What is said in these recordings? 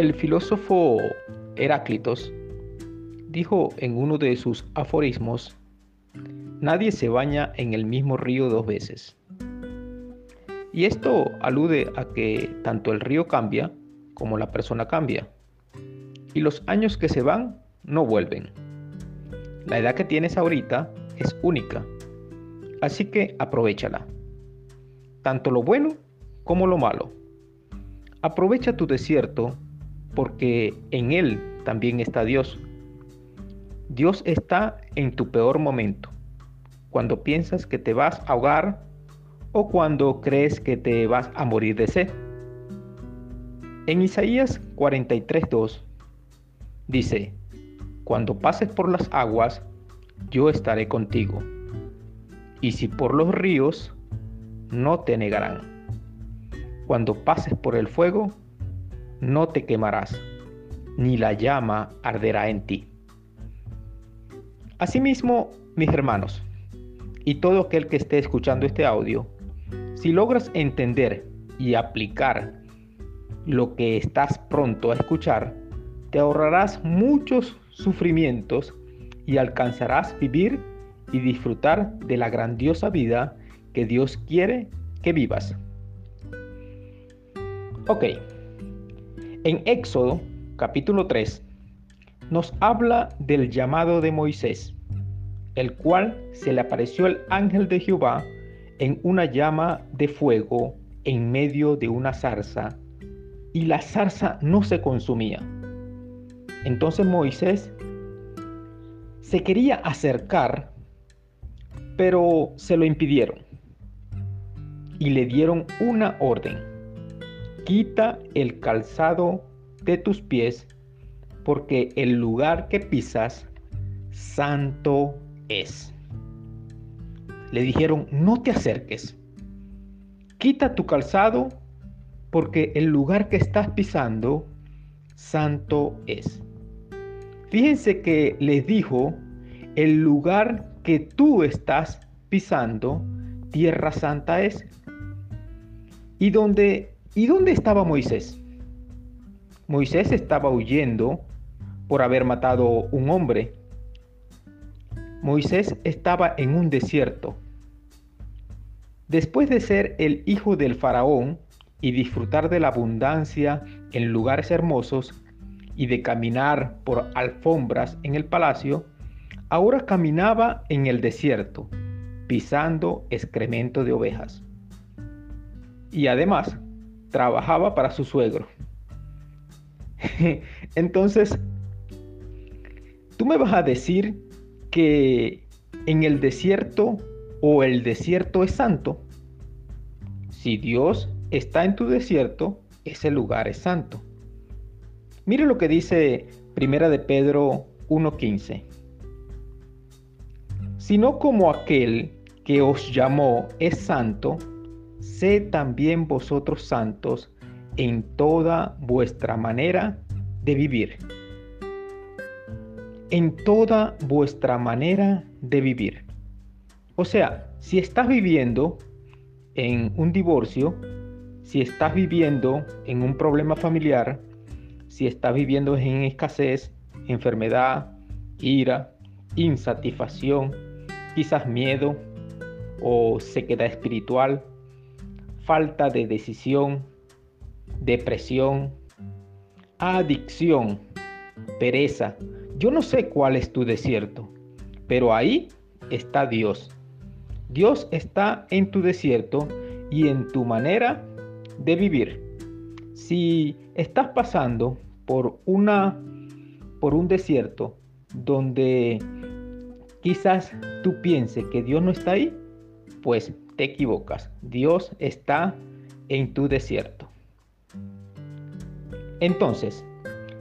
El filósofo Heráclitos dijo en uno de sus aforismos, nadie se baña en el mismo río dos veces. Y esto alude a que tanto el río cambia como la persona cambia. Y los años que se van no vuelven. La edad que tienes ahorita es única. Así que aprovechala. Tanto lo bueno como lo malo. Aprovecha tu desierto porque en él también está Dios. Dios está en tu peor momento, cuando piensas que te vas a ahogar o cuando crees que te vas a morir de sed. En Isaías 43.2 dice, Cuando pases por las aguas, yo estaré contigo, y si por los ríos, no te negarán. Cuando pases por el fuego, no te quemarás, ni la llama arderá en ti. Asimismo, mis hermanos, y todo aquel que esté escuchando este audio, si logras entender y aplicar lo que estás pronto a escuchar, te ahorrarás muchos sufrimientos y alcanzarás vivir y disfrutar de la grandiosa vida que Dios quiere que vivas. Ok, en Éxodo capítulo 3 nos habla del llamado de Moisés, el cual se le apareció el ángel de Jehová en una llama de fuego en medio de una zarza, y la zarza no se consumía. Entonces Moisés se quería acercar, pero se lo impidieron y le dieron una orden quita el calzado de tus pies, porque el lugar que pisas, santo es. Le dijeron, no te acerques, quita tu calzado, porque el lugar que estás pisando, santo es. Fíjense que les dijo, el lugar que tú estás pisando, tierra santa es. Y donde ¿Y dónde estaba Moisés? Moisés estaba huyendo por haber matado un hombre. Moisés estaba en un desierto. Después de ser el hijo del faraón y disfrutar de la abundancia en lugares hermosos y de caminar por alfombras en el palacio, ahora caminaba en el desierto, pisando excremento de ovejas. Y además, trabajaba para su suegro. Entonces, tú me vas a decir que en el desierto o el desierto es santo. Si Dios está en tu desierto, ese lugar es santo. Mire lo que dice Primera de Pedro 1:15. Sino como aquel que os llamó es santo, sed también vosotros santos en toda vuestra manera de vivir. En toda vuestra manera de vivir. O sea, si estás viviendo en un divorcio, si estás viviendo en un problema familiar, si estás viviendo en escasez, enfermedad, ira, insatisfacción, quizás miedo o sequedad espiritual, falta de decisión, depresión, adicción, pereza. Yo no sé cuál es tu desierto, pero ahí está Dios. Dios está en tu desierto y en tu manera de vivir. Si estás pasando por una por un desierto donde quizás tú pienses que Dios no está ahí, pues te equivocas. Dios está en tu desierto. Entonces,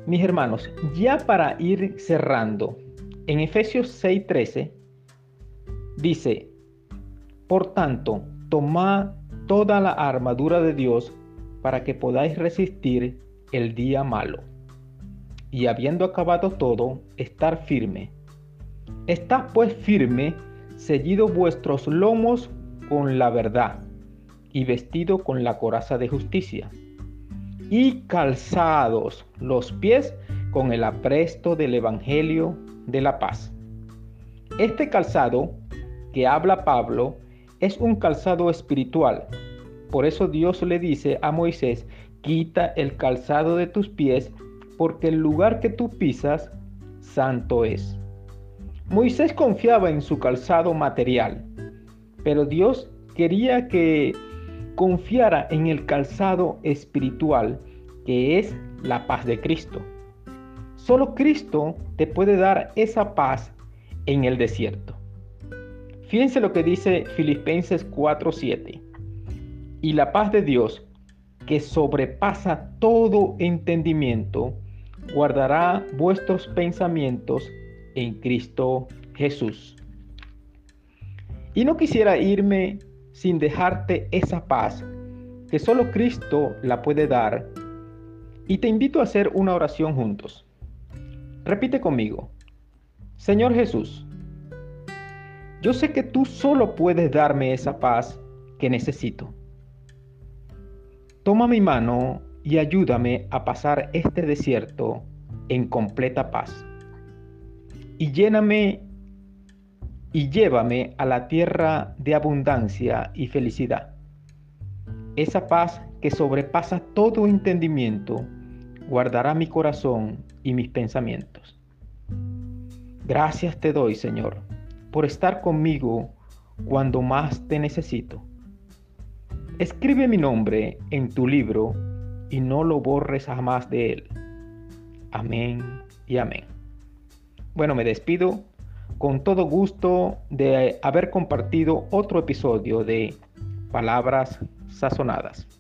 mis hermanos, ya para ir cerrando, en Efesios 6:13 dice, por tanto, tomad toda la armadura de Dios para que podáis resistir el día malo. Y habiendo acabado todo, estar firme. Estad pues firme, ceñido vuestros lomos con la verdad y vestido con la coraza de justicia, y calzados los pies con el apresto del Evangelio de la paz. Este calzado que habla Pablo es un calzado espiritual. Por eso Dios le dice a Moisés, quita el calzado de tus pies, porque el lugar que tú pisas, santo es. Moisés confiaba en su calzado material, pero Dios quería que confiara en el calzado espiritual, que es la paz de Cristo. Solo Cristo te puede dar esa paz en el desierto. Fíjense lo que dice Filipenses 4:7. Y la paz de Dios, que sobrepasa todo entendimiento, guardará vuestros pensamientos en Cristo Jesús. Y no quisiera irme sin dejarte esa paz que solo Cristo la puede dar. Y te invito a hacer una oración juntos. Repite conmigo. Señor Jesús, yo sé que tú solo puedes darme esa paz que necesito. Toma mi mano y ayúdame a pasar este desierto en completa paz. Y lléname y llévame a la tierra de abundancia y felicidad. Esa paz que sobrepasa todo entendimiento guardará mi corazón y mis pensamientos. Gracias te doy, Señor por estar conmigo cuando más te necesito. Escribe mi nombre en tu libro y no lo borres jamás de él. Amén y amén. Bueno, me despido con todo gusto de haber compartido otro episodio de Palabras Sazonadas.